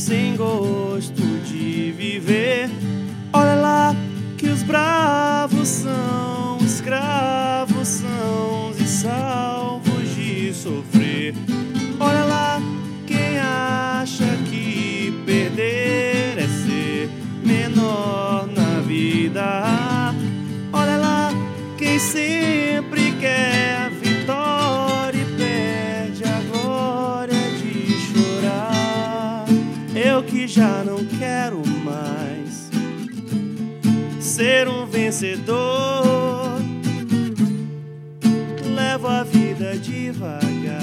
sem gosto de viver. Olha lá que os bravos são escravos, são e salvos de sofrer. Olha lá quem acha que perder é ser menor na vida. Olha lá quem sempre quer. Que já não quero mais ser um vencedor. Levo a vida devagar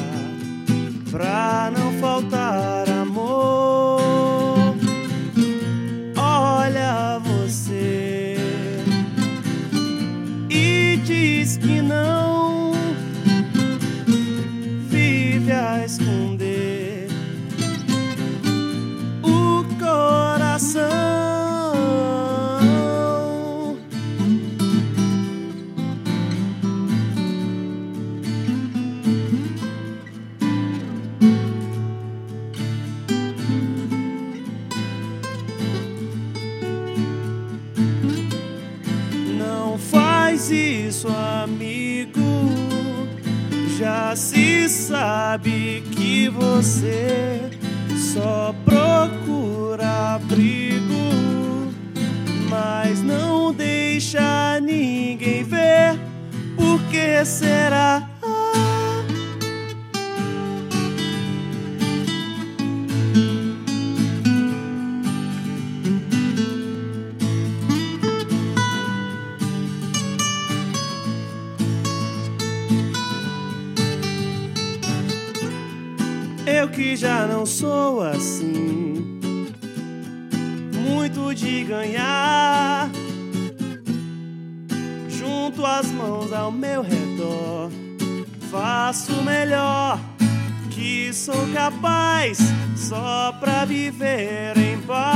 pra não faltar amor. Olha você e diz que não faz isso, amigo. Já se sabe que você só procura abrigo, mas não deixa ninguém ver. Por que será? Eu que já não sou assim, muito de ganhar. Junto as mãos ao meu redor, faço melhor que sou capaz, só pra viver em paz.